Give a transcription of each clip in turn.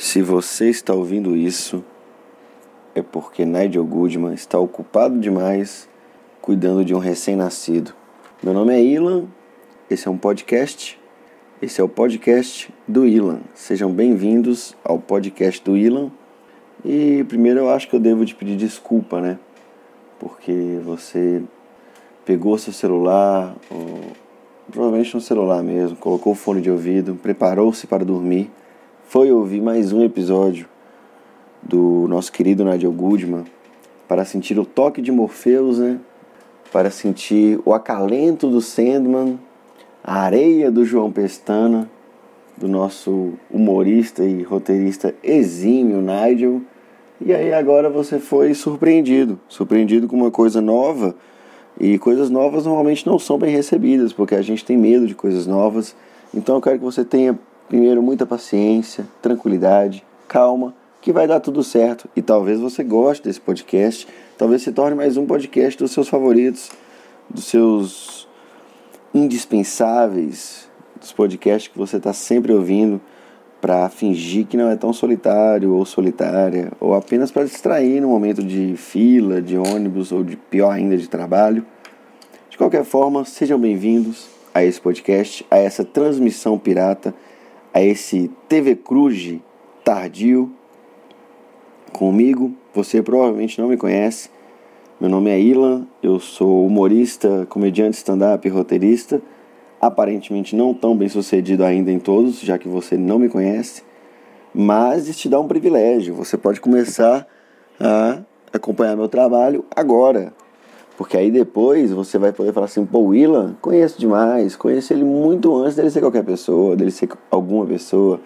Se você está ouvindo isso, é porque Nigel Goodman está ocupado demais cuidando de um recém-nascido. Meu nome é Ilan, esse é um podcast, esse é o podcast do Ilan. Sejam bem-vindos ao podcast do Ilan. E primeiro eu acho que eu devo te pedir desculpa, né? Porque você pegou seu celular, ou provavelmente no celular mesmo, colocou o fone de ouvido, preparou-se para dormir, foi ouvir mais um episódio do nosso querido Nigel Goodman para sentir o toque de Morpheus, né? Para sentir o acalento do Sandman, a areia do João Pestana, do nosso humorista e roteirista exímio Nigel. E aí agora você foi surpreendido, surpreendido com uma coisa nova e coisas novas normalmente não são bem recebidas, porque a gente tem medo de coisas novas. Então eu quero que você tenha, primeiro, muita paciência, tranquilidade, calma, que vai dar tudo certo. E talvez você goste desse podcast, talvez se torne mais um podcast dos seus favoritos, dos seus indispensáveis, dos podcasts que você está sempre ouvindo para fingir que não é tão solitário ou solitária, ou apenas para distrair no momento de fila, de ônibus ou de pior ainda de trabalho. De qualquer forma, sejam bem-vindos a esse podcast, a essa transmissão pirata, a esse TV Cruz tardio. Comigo, você provavelmente não me conhece. Meu nome é Ilan, eu sou humorista, comediante stand-up roteirista aparentemente não tão bem sucedido ainda em todos, já que você não me conhece, mas isso te dá um privilégio. Você pode começar a acompanhar meu trabalho agora. Porque aí depois você vai poder falar assim, pô, o Willan, conheço demais, conheço ele muito antes dele ser qualquer pessoa, dele ser alguma pessoa.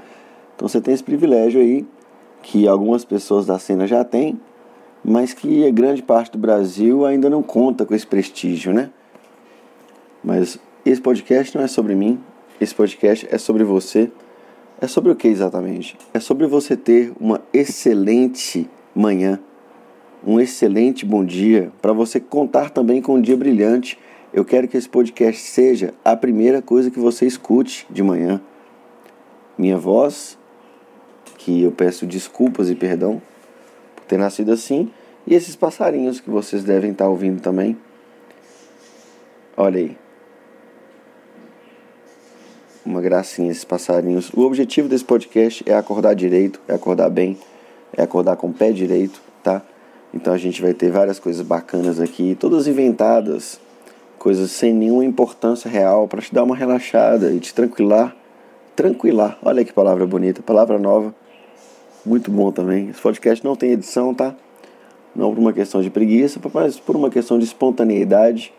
Então você tem esse privilégio aí, que algumas pessoas da cena já têm, mas que a grande parte do Brasil ainda não conta com esse prestígio, né? Mas esse podcast não é sobre mim, esse podcast é sobre você. É sobre o que exatamente? É sobre você ter uma excelente manhã, um excelente bom dia, para você contar também com um dia brilhante. Eu quero que esse podcast seja a primeira coisa que você escute de manhã. Minha voz, que eu peço desculpas e perdão por ter nascido assim, e esses passarinhos que vocês devem estar ouvindo também. Olha aí uma gracinha esses passarinhos. O objetivo desse podcast é acordar direito, é acordar bem, é acordar com o pé direito, tá? Então a gente vai ter várias coisas bacanas aqui, todas inventadas, coisas sem nenhuma importância real para te dar uma relaxada e te tranquilar. Tranquilar, olha que palavra bonita, palavra nova, muito bom também. Esse podcast não tem edição, tá? Não por uma questão de preguiça, mas por uma questão de espontaneidade,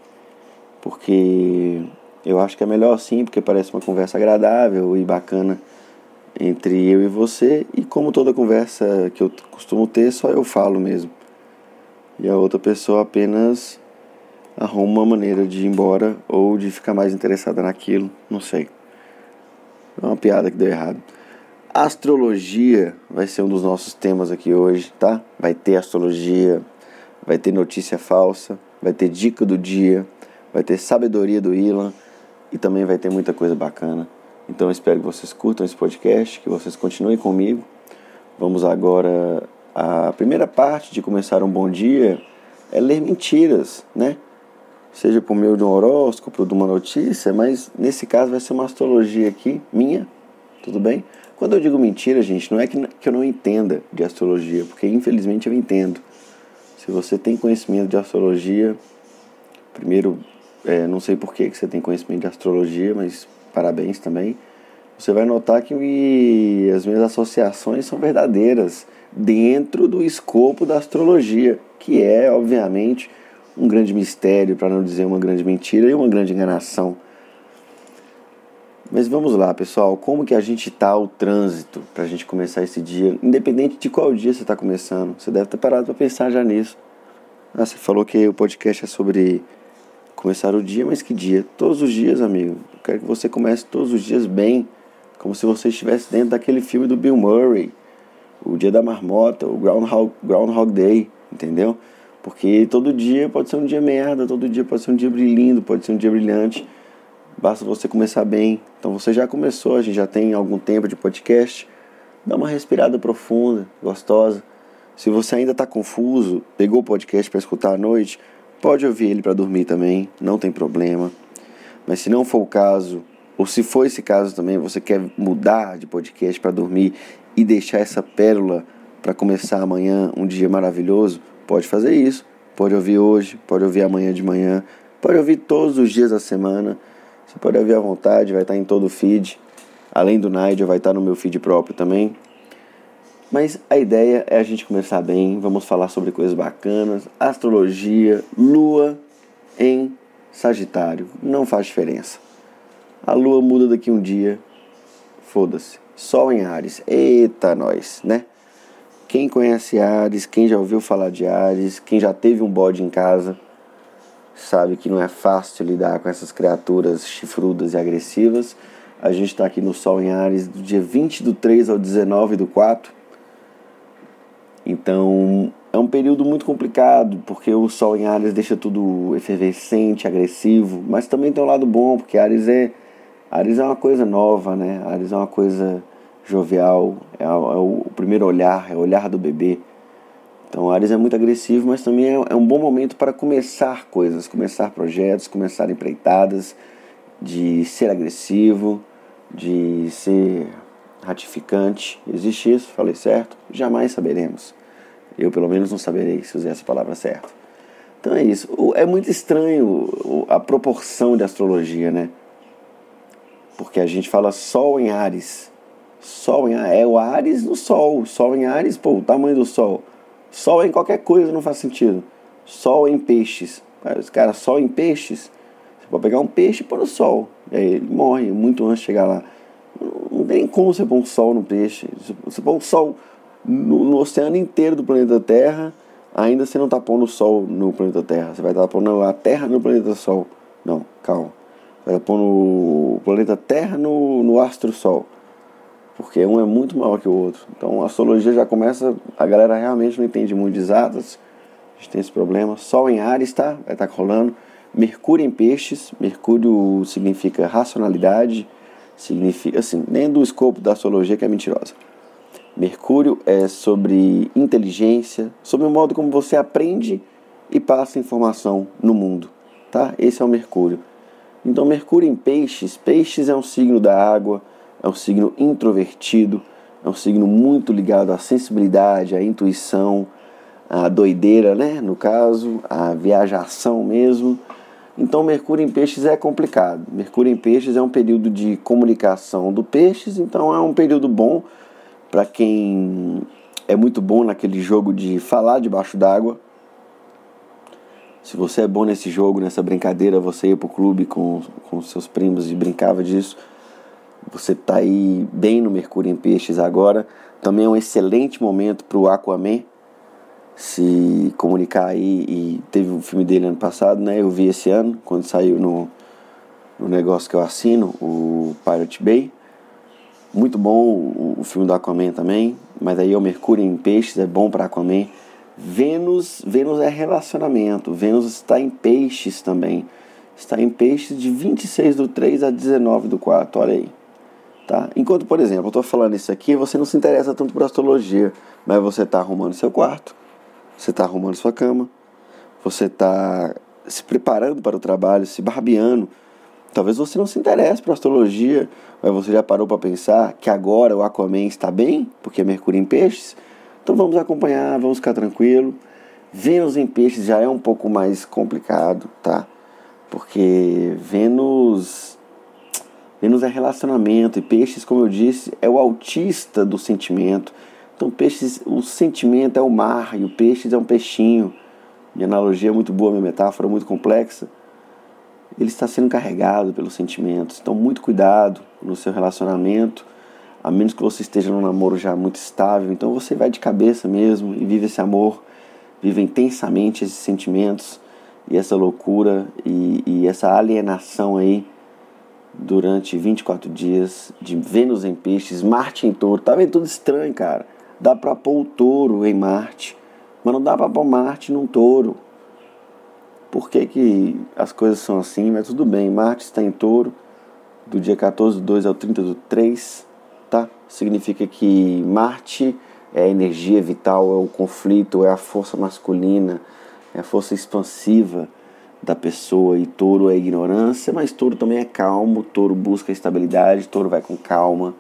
porque eu acho que é melhor assim, porque parece uma conversa agradável e bacana entre eu e você. E como toda conversa que eu costumo ter, só eu falo mesmo. E a outra pessoa apenas arruma uma maneira de ir embora ou de ficar mais interessada naquilo, não sei. É uma piada que deu errado. Astrologia vai ser um dos nossos temas aqui hoje, tá? Vai ter astrologia, vai ter notícia falsa, vai ter dica do dia, vai ter sabedoria do Ilan e também vai ter muita coisa bacana. Então eu espero que vocês curtam esse podcast, que vocês continuem comigo. Vamos agora a primeira parte de começar um bom dia é ler mentiras, né? Seja por meio de um horóscopo, de uma notícia, mas nesse caso vai ser uma astrologia aqui, minha, tudo bem? Quando eu digo mentira, gente, não é que, que eu não entenda de astrologia, porque infelizmente eu entendo. Se você tem conhecimento de astrologia, primeiro é, não sei por que você tem conhecimento de astrologia, mas parabéns também. Você vai notar que as minhas associações são verdadeiras dentro do escopo da astrologia, que é, obviamente, um grande mistério, para não dizer uma grande mentira e uma grande enganação. Mas vamos lá, pessoal, como que a gente está o trânsito para a gente começar esse dia, independente de qual dia você está começando. Você deve ter parado para pensar já nisso. Ah, você falou que o podcast é sobre começar o dia, mas que dia? Todos os dias, amigo. Eu quero que você comece todos os dias bem, como se você estivesse dentro daquele filme do Bill Murray, o Dia da Marmota, o Groundhog, Groundhog Day, entendeu? Porque todo dia pode ser um dia merda, todo dia pode ser um dia brilhando, pode ser um dia brilhante. Basta você começar bem. Então você já começou, a gente já tem algum tempo de podcast. dá uma respirada profunda, gostosa. Se você ainda está confuso, pegou o podcast para escutar à noite, pode ouvir ele para dormir também, não tem problema. Mas se não for o caso, ou se for esse caso também, você quer mudar de podcast para dormir e deixar essa pérola para começar amanhã um dia maravilhoso, pode fazer isso. Pode ouvir hoje, pode ouvir amanhã de manhã, pode ouvir todos os dias da semana. Você pode ouvir à vontade, vai estar em todo o feed. Além do Nigel, vai estar no meu feed próprio também. Mas a ideia é a gente começar bem. Vamos falar sobre coisas bacanas, astrologia, lua em Sagitário. Não faz diferença. A lua muda daqui um dia. Foda-se. Sol em Ares. Eita, nós, né? Quem conhece Ares, quem já ouviu falar de Ares, quem já teve um bode em casa, sabe que não é fácil lidar com essas criaturas chifrudas e agressivas. A gente está aqui no Sol em Ares do dia 20 do 3 ao 19 do 4. Então é um período muito complicado, porque o Sol em Ares deixa tudo efervescente, agressivo, mas também tem um lado bom, porque Ares é, Ares é uma coisa nova, né? Ares é uma coisa jovial, é, é o primeiro olhar, é o olhar do bebê. Então, Ares é muito agressivo, mas também é, é um bom momento para começar coisas, começar projetos, começar empreitadas, de ser agressivo, de ser ratificante. Existe isso? Falei certo? Jamais saberemos. Eu, pelo menos, não saberei se usei essa palavra certa. Então é isso. É muito estranho a proporção de astrologia, né? Porque a gente fala Sol em Ares. Sol em é o Ares no Sol. Sol em Ares, pô, o tamanho do Sol. Sol em qualquer coisa não faz sentido. Sol em peixes. Os caras, Sol em peixes. Você pode pegar um peixe e pôr no Sol. E aí ele morre muito antes de chegar lá. Não tem como você pôr um Sol no peixe. Você pôr um Sol no, no oceano inteiro do planeta Terra, ainda você não está pondo o Sol no planeta Terra. Você vai estar pondo a Terra no planeta Sol. Não, calma. Vai pondo o planeta Terra no, no astro Sol porque um é muito maior que o outro. Então a astrologia já começa, a galera realmente não entende muito de exatas, a gente tem esse problema. Sol em Ares, tá? Vai estar tá rolando. Mercúrio em Peixes, Mercúrio significa racionalidade, significa, assim, nem do escopo da astrologia que é mentirosa. Mercúrio é sobre inteligência, sobre o modo como você aprende e passa informação no mundo, tá? Esse é o Mercúrio. Então, Mercúrio em Peixes, Peixes é um signo da água, é um signo introvertido, é um signo muito ligado à sensibilidade, à intuição, à doideira, né? No caso, à viajação mesmo. Então, Mercúrio em Peixes é complicado. Mercúrio em Peixes é um período de comunicação do Peixes, então é um período bom para quem é muito bom naquele jogo de falar debaixo d'água. Se você é bom nesse jogo, nessa brincadeira, você ia pro clube com, com seus primos e brincava disso, você está aí bem no Mercúrio em Peixes agora. Também é um excelente momento para o Aquaman se comunicar aí. E teve o um filme dele ano passado, né? Eu vi esse ano, quando saiu no, no negócio que eu assino, o Pirate Bay. Muito bom o, o filme do Aquaman também. Mas aí é o Mercúrio em Peixes, é bom para Aquaman. Vênus, Vênus é relacionamento. Vênus está em peixes também. Está em peixes de 26 do 3 a 19 do 4. Olha aí. Tá? Enquanto, por exemplo, eu estou falando isso aqui, você não se interessa tanto por astrologia, mas você está arrumando seu quarto, você está arrumando sua cama, você está se preparando para o trabalho, se barbeando. Talvez você não se interesse por astrologia, mas você já parou para pensar que agora o Aquaman está bem, porque é Mercúrio em Peixes. Então vamos acompanhar, vamos ficar tranquilo. Vênus em Peixes já é um pouco mais complicado, tá? Porque Vênus Vênus é relacionamento e peixes, como eu disse, é o autista do sentimento. Então, peixes, o sentimento é o mar e o peixes é um peixinho. Minha analogia é muito boa, minha metáfora é muito complexa. Ele está sendo carregado pelos sentimentos. Então, muito cuidado no seu relacionamento, a menos que você esteja num namoro já muito estável. Então, você vai de cabeça mesmo e vive esse amor, vive intensamente esses sentimentos e essa loucura e, e essa alienação aí durante 24 dias de Vênus em Peixes, Marte em Touro. Tá vendo tudo estranho, cara? Dá para pôr o touro em Marte, mas não dá para pôr Marte num touro. Por que, que as coisas são assim? Mas tudo bem, Marte está em touro, do dia 14 do 2 ao 30 do 3, tá? Significa que Marte é a energia vital, é o conflito, é a força masculina, é a força expansiva da pessoa e touro é ignorância, mas touro também é calmo, touro busca estabilidade, touro vai com calma.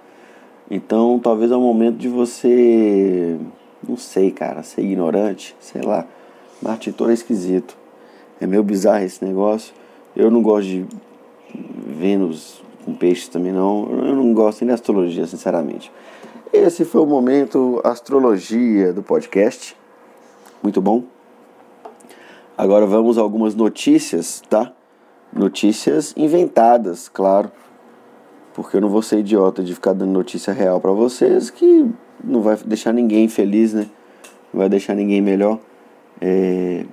Então talvez é o momento de você, não sei, cara, ser ignorante, sei lá. Marte touro é esquisito. É meio bizarro esse negócio. Eu não gosto de Vênus com peixes também não. Eu não gosto nem de astrologia, sinceramente. Esse foi o momento astrologia do podcast. Muito bom. Agora vamos a algumas notícias, tá? Notícias inventadas, claro. Porque eu não vou ser idiota de ficar dando notícia real para vocês que não vai deixar ninguém feliz, né? Não vai deixar ninguém melhor. É...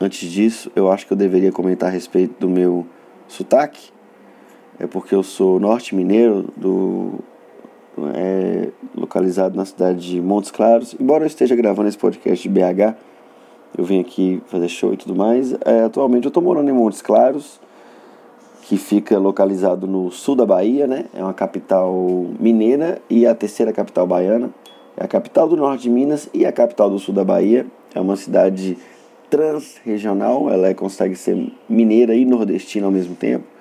Antes disso, eu acho que eu deveria comentar a respeito do meu sotaque. É porque eu sou norte mineiro, do, é, localizado na cidade de Montes Claros. Embora eu esteja gravando esse podcast de BH, eu vim aqui fazer show e tudo mais. É, atualmente eu estou morando em Montes Claros, que fica localizado no sul da Bahia, né? É uma capital mineira e a terceira capital baiana. É a capital do norte de Minas e a capital do sul da Bahia. É uma cidade transregional, ela é, consegue ser mineira e nordestina ao mesmo tempo.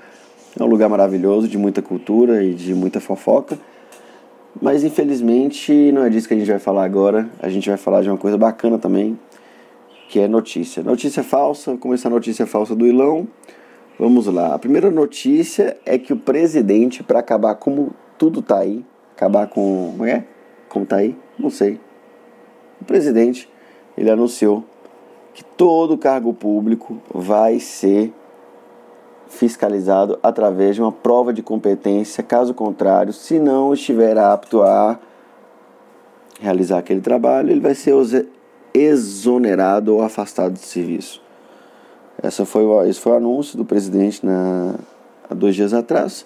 É um lugar maravilhoso, de muita cultura e de muita fofoca. Mas infelizmente não é disso que a gente vai falar agora. A gente vai falar de uma coisa bacana também, que é notícia. Notícia falsa, começar a notícia falsa do Ilão. Vamos lá. A primeira notícia é que o presidente, para acabar como tudo tá aí, acabar com. Como é? Como tá aí? Não sei. O presidente, ele anunciou que todo cargo público vai ser fiscalizado através de uma prova de competência, caso contrário, se não estiver apto a realizar aquele trabalho, ele vai ser exonerado ou afastado de serviço. Essa foi, esse foi o anúncio do presidente na, há dois dias atrás.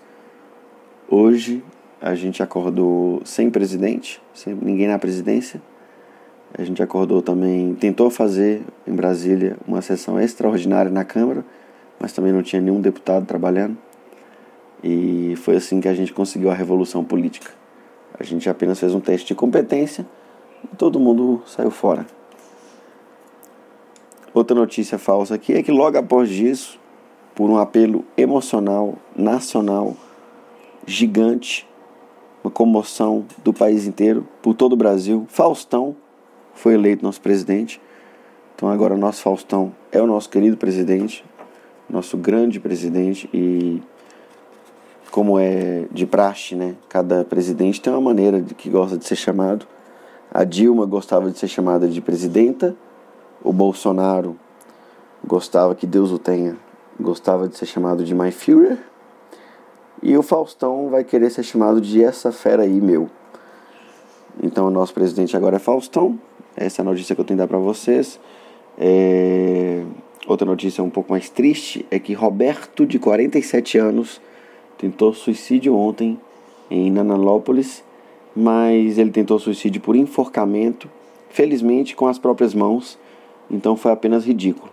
Hoje a gente acordou sem presidente, sem ninguém na presidência. A gente acordou também, tentou fazer em Brasília uma sessão extraordinária na Câmara, mas também não tinha nenhum deputado trabalhando. E foi assim que a gente conseguiu a revolução política. A gente apenas fez um teste de competência e todo mundo saiu fora. Outra notícia falsa aqui é que logo após isso, por um apelo emocional, nacional, gigante, uma comoção do país inteiro, por todo o Brasil, Faustão foi eleito nosso presidente. Então agora nosso Faustão é o nosso querido presidente, nosso grande presidente e como é de praxe, né? Cada presidente tem uma maneira de que gosta de ser chamado. A Dilma gostava de ser chamada de presidenta o Bolsonaro gostava, que Deus o tenha, gostava de ser chamado de My Führer. E o Faustão vai querer ser chamado de essa fera aí, meu. Então o nosso presidente agora é Faustão. Essa é a notícia que eu tenho que dar para vocês. É... Outra notícia um pouco mais triste é que Roberto, de 47 anos, tentou suicídio ontem em Nanalópolis, mas ele tentou suicídio por enforcamento, felizmente com as próprias mãos então foi apenas ridículo.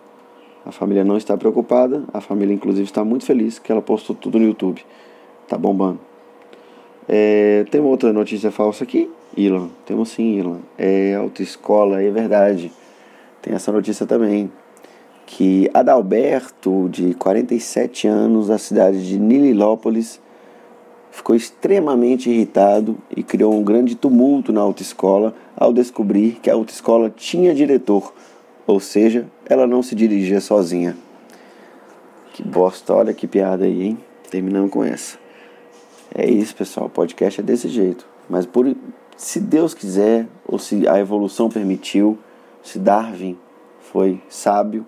A família não está preocupada, a família inclusive está muito feliz que ela postou tudo no YouTube. Tá bombando. É, tem uma outra notícia falsa aqui, Ilan. Temos sim, Ilan. É autoescola, é verdade. Tem essa notícia também. Que Adalberto, de 47 anos, da cidade de Nililópolis, ficou extremamente irritado e criou um grande tumulto na autoescola ao descobrir que a autoescola tinha diretor ou seja, ela não se dirigia sozinha. Que bosta, olha que piada aí, hein? Terminando com essa. É isso, pessoal. O podcast é desse jeito. Mas por se Deus quiser, ou se a evolução permitiu, se Darwin foi sábio,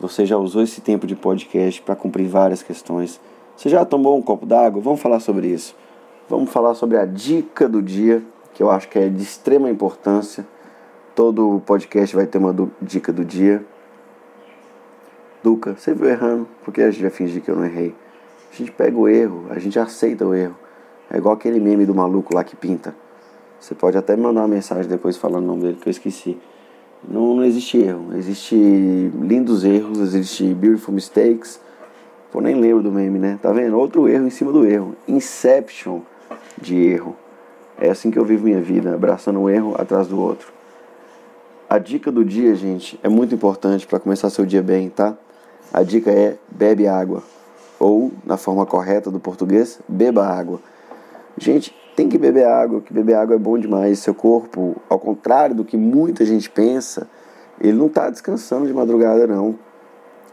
você já usou esse tempo de podcast para cumprir várias questões. Você já tomou um copo d'água? Vamos falar sobre isso. Vamos falar sobre a dica do dia, que eu acho que é de extrema importância Todo podcast vai ter uma dica do dia. Duca, você viu errando? Por que a gente vai fingir que eu não errei? A gente pega o erro, a gente aceita o erro. É igual aquele meme do maluco lá que pinta. Você pode até mandar uma mensagem depois falando o nome dele que eu esqueci. Não, não existe erro. Existe lindos erros, existe beautiful mistakes. Pô, nem lembro do meme, né? Tá vendo? Outro erro em cima do erro. Inception de erro. É assim que eu vivo minha vida, abraçando um erro atrás do outro. A dica do dia, gente, é muito importante para começar seu dia bem, tá? A dica é bebe água. Ou, na forma correta do português, beba água. Gente, tem que beber água, que beber água é bom demais. Seu corpo, ao contrário do que muita gente pensa, ele não está descansando de madrugada, não.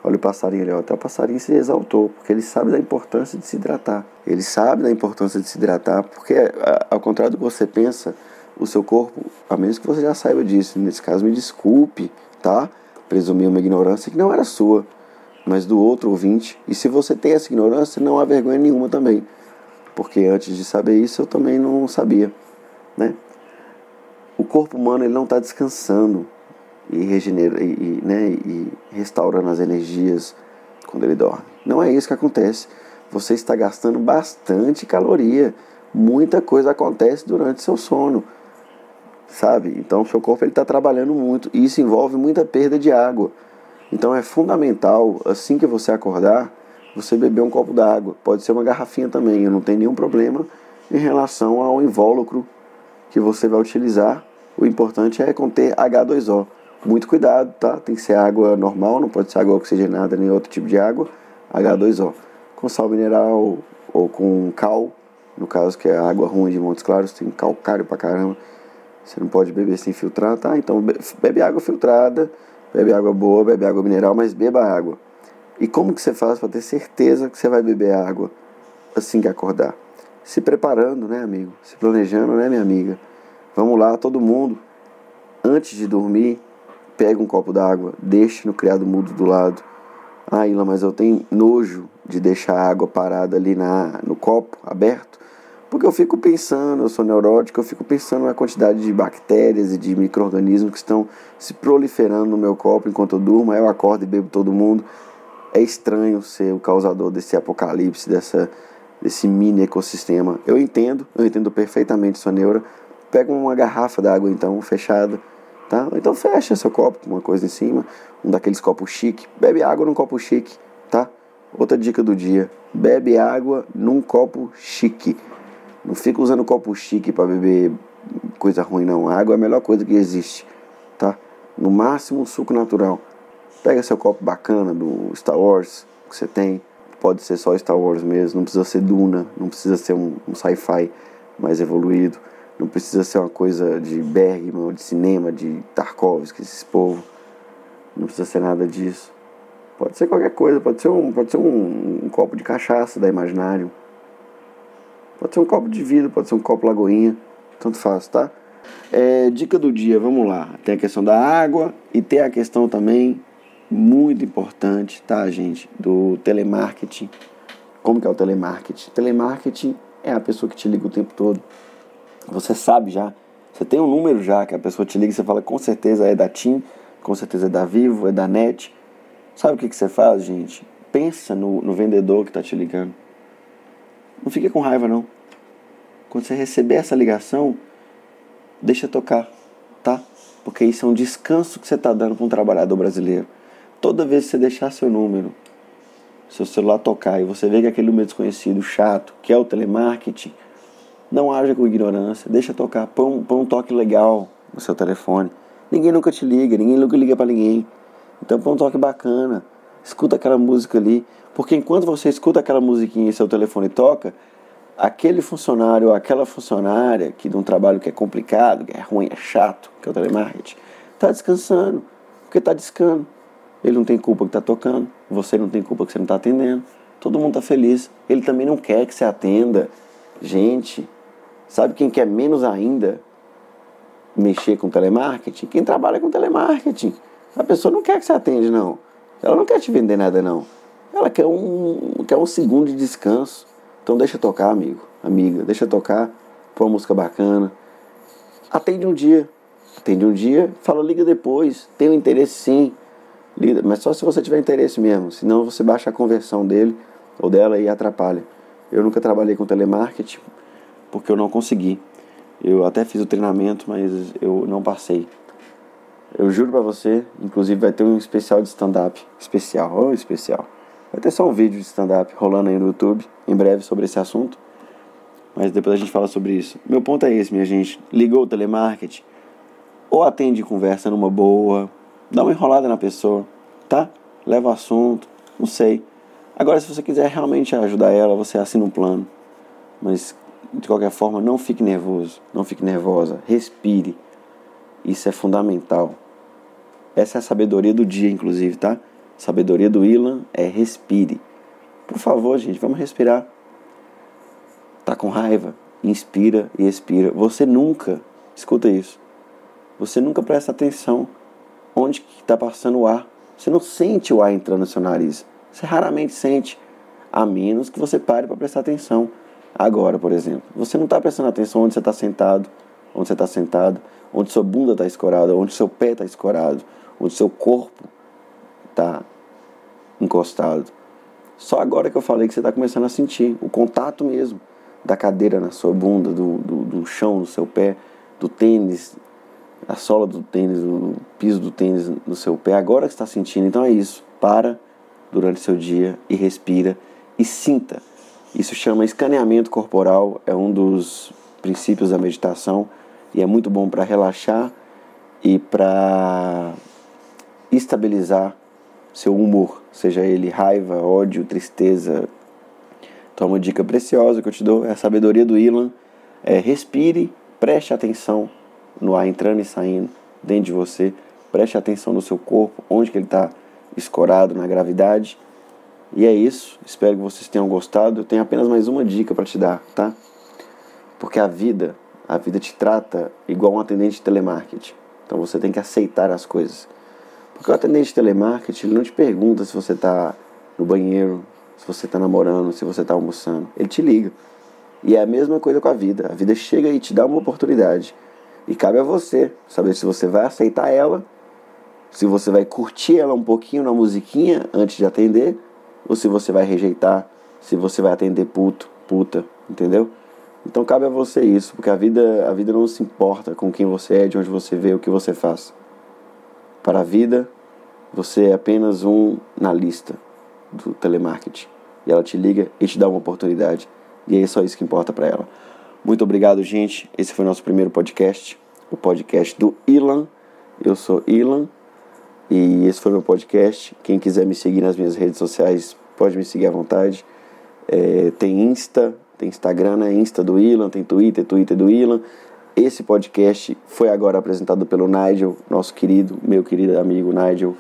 Olha o passarinho ali, ó. até o passarinho se exaltou, porque ele sabe da importância de se hidratar. Ele sabe da importância de se hidratar, porque, ao contrário do que você pensa, o seu corpo, a menos que você já saiba disso, nesse caso me desculpe, tá? Presumir uma ignorância que não era sua, mas do outro ouvinte. E se você tem essa ignorância, não há vergonha nenhuma também, porque antes de saber isso eu também não sabia, né? O corpo humano ele não está descansando e regenera e, e, né, e restaurando as energias quando ele dorme. Não é isso que acontece. Você está gastando bastante caloria. Muita coisa acontece durante seu sono, sabe? Então, seu corpo ele está trabalhando muito e isso envolve muita perda de água. Então, é fundamental assim que você acordar, você beber um copo d'água. Pode ser uma garrafinha também. Eu não tenho nenhum problema em relação ao invólucro que você vai utilizar. O importante é conter H2O. Muito cuidado, tá? Tem que ser água normal, não pode ser água oxigenada nem outro tipo de água. H2O. Com sal mineral ou com cal, no caso que é água ruim de Montes Claros, tem calcário pra caramba. Você não pode beber sem filtrar, tá? Então bebe água filtrada, bebe água boa, bebe água mineral, mas beba água. E como que você faz para ter certeza que você vai beber água assim que acordar? Se preparando, né, amigo? Se planejando, né, minha amiga? Vamos lá, todo mundo, antes de dormir, pega um copo d'água, deixe no criado mudo do lado. Ah, Ila, mas eu tenho nojo de deixar a água parada ali na, no copo aberto, porque eu fico pensando, eu sou neurótico, eu fico pensando na quantidade de bactérias e de micro-organismos que estão se proliferando no meu copo enquanto eu durmo, aí eu acordo e bebo todo mundo. É estranho ser o causador desse apocalipse, dessa, desse mini ecossistema. Eu entendo, eu entendo perfeitamente sua neura. Pega uma garrafa d'água então, fechada, Tá? Então fecha seu copo com uma coisa em cima, um daqueles copos chique. Bebe água num copo chique, tá? Outra dica do dia: bebe água num copo chique. Não fica usando copo chique para beber coisa ruim não. A água é a melhor coisa que existe, tá? No máximo suco natural. Pega seu copo bacana do Star Wars que você tem. Pode ser só Star Wars mesmo, não precisa ser Duna, não precisa ser um, um sci-fi mais evoluído. Não precisa ser uma coisa de Bergman, ou de cinema, de Tarkovsky, esse povo. Não precisa ser nada disso. Pode ser qualquer coisa, pode ser um, pode ser um, um copo de cachaça da Imaginário. Pode ser um copo de vidro, pode ser um copo lagoinha. Tanto faz, tá? É, dica do dia, vamos lá. Tem a questão da água e tem a questão também, muito importante, tá, gente? Do telemarketing. Como que é o telemarketing? Telemarketing é a pessoa que te liga o tempo todo você sabe já, você tem um número já que a pessoa te liga e você fala com certeza é da TIM, com certeza é da Vivo, é da NET. Sabe o que, que você faz, gente? Pensa no, no vendedor que está te ligando. Não fique com raiva, não. Quando você receber essa ligação, deixa tocar, tá? Porque isso é um descanso que você está dando para um trabalhador brasileiro. Toda vez que você deixar seu número, seu celular tocar e você vê que aquele número desconhecido, chato, que é o telemarketing, não haja com ignorância, deixa tocar, põe, põe um toque legal no seu telefone. Ninguém nunca te liga, ninguém nunca liga para ninguém. Então põe um toque bacana, escuta aquela música ali, porque enquanto você escuta aquela musiquinha e seu telefone toca, aquele funcionário ou aquela funcionária que de um trabalho que é complicado, que é ruim, é chato, que é o telemarketing, está descansando, porque está discando. Ele não tem culpa que está tocando, você não tem culpa que você não está atendendo. Todo mundo está feliz. Ele também não quer que você atenda. Gente, Sabe quem quer menos ainda mexer com telemarketing? Quem trabalha com telemarketing. A pessoa não quer que você atende, não. Ela não quer te vender nada, não. Ela quer um, quer um segundo de descanso. Então deixa tocar, amigo, amiga. Deixa tocar, põe uma música bacana. Atende um dia. Atende um dia, fala, liga depois. Tem um interesse sim. Liga, mas só se você tiver interesse mesmo. Senão você baixa a conversão dele ou dela e atrapalha. Eu nunca trabalhei com telemarketing porque eu não consegui. Eu até fiz o treinamento, mas eu não passei. Eu juro para você, inclusive vai ter um especial de stand-up. Especial, oh, especial. Vai ter só um vídeo de stand-up rolando aí no YouTube, em breve, sobre esse assunto. Mas depois a gente fala sobre isso. Meu ponto é esse, minha gente. Ligou o telemarketing, ou atende conversa numa boa, dá uma enrolada na pessoa, tá? Leva o assunto, não sei. Agora, se você quiser realmente ajudar ela, você assina um plano. Mas, de qualquer forma, não fique nervoso, não fique nervosa. Respire. Isso é fundamental. Essa é a sabedoria do dia, inclusive, tá? Sabedoria do Ilan é respire. Por favor, gente, vamos respirar. Tá com raiva? Inspira e expira. Você nunca, escuta isso, você nunca presta atenção onde está passando o ar. Você não sente o ar entrando no seu nariz. Você raramente sente, a menos que você pare para prestar atenção. Agora, por exemplo, você não está prestando atenção onde você está sentado, onde você está sentado, onde sua bunda está escorada, onde seu pé está escorado, onde seu corpo está encostado. Só agora que eu falei que você está começando a sentir o contato mesmo da cadeira na sua bunda, do, do, do chão no seu pé, do tênis, a sola do tênis, o piso do tênis no seu pé. Agora que está sentindo, então é isso. Para durante seu dia e respira e sinta. Isso chama escaneamento corporal, é um dos princípios da meditação e é muito bom para relaxar e para estabilizar seu humor, seja ele raiva, ódio, tristeza. Então, uma dica preciosa que eu te dou é a sabedoria do Ilan: é respire, preste atenção no ar entrando e saindo dentro de você, preste atenção no seu corpo, onde que ele está escorado na gravidade. E é isso. Espero que vocês tenham gostado. Eu tenho apenas mais uma dica para te dar, tá? Porque a vida, a vida te trata igual um atendente de telemarketing. Então você tem que aceitar as coisas. Porque o atendente de telemarketing ele não te pergunta se você está no banheiro, se você está namorando, se você está almoçando. Ele te liga. E é a mesma coisa com a vida. A vida chega e te dá uma oportunidade. E cabe a você saber se você vai aceitar ela, se você vai curtir ela um pouquinho na musiquinha antes de atender, ou se você vai rejeitar, se você vai atender puto, puta, entendeu? Então cabe a você isso, porque a vida, a vida não se importa com quem você é, de onde você veio, o que você faz. Para a vida, você é apenas um na lista do telemarketing. E ela te liga e te dá uma oportunidade. E é só isso que importa para ela. Muito obrigado, gente. Esse foi o nosso primeiro podcast, o podcast do Ilan. Eu sou Ilan e esse foi meu podcast. Quem quiser me seguir nas minhas redes sociais, pode me seguir à vontade. É, tem Insta, tem Instagram, né? Insta do Ilan, tem Twitter, Twitter do Ilan. Esse podcast foi agora apresentado pelo Nigel, nosso querido, meu querido amigo Nigel,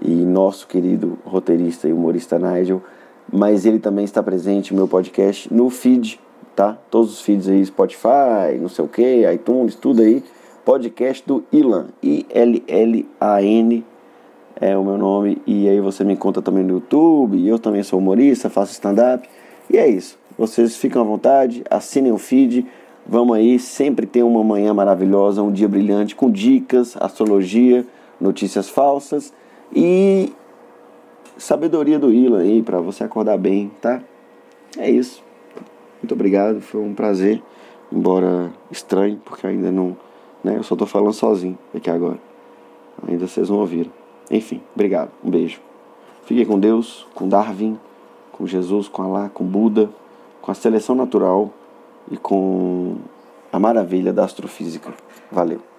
e nosso querido roteirista e humorista Nigel. Mas ele também está presente no meu podcast no feed, tá? Todos os feeds aí, Spotify, não sei o que, iTunes, tudo aí. Podcast do Ilan, I-L-L-A-N é o meu nome. E aí você me encontra também no YouTube. Eu também sou humorista, faço stand-up. E é isso. Vocês ficam à vontade, assinem o feed. Vamos aí, sempre tem uma manhã maravilhosa, um dia brilhante com dicas, astrologia, notícias falsas e sabedoria do Ilan aí para você acordar bem, tá? É isso. Muito obrigado, foi um prazer, embora estranho, porque ainda não, né, eu só tô falando sozinho aqui agora. Ainda vocês não ouviram. Enfim, obrigado. Um beijo. Fiquem com Deus, com Darwin, com Jesus, com Alá, com Buda, com a seleção natural e com a maravilha da astrofísica. Valeu.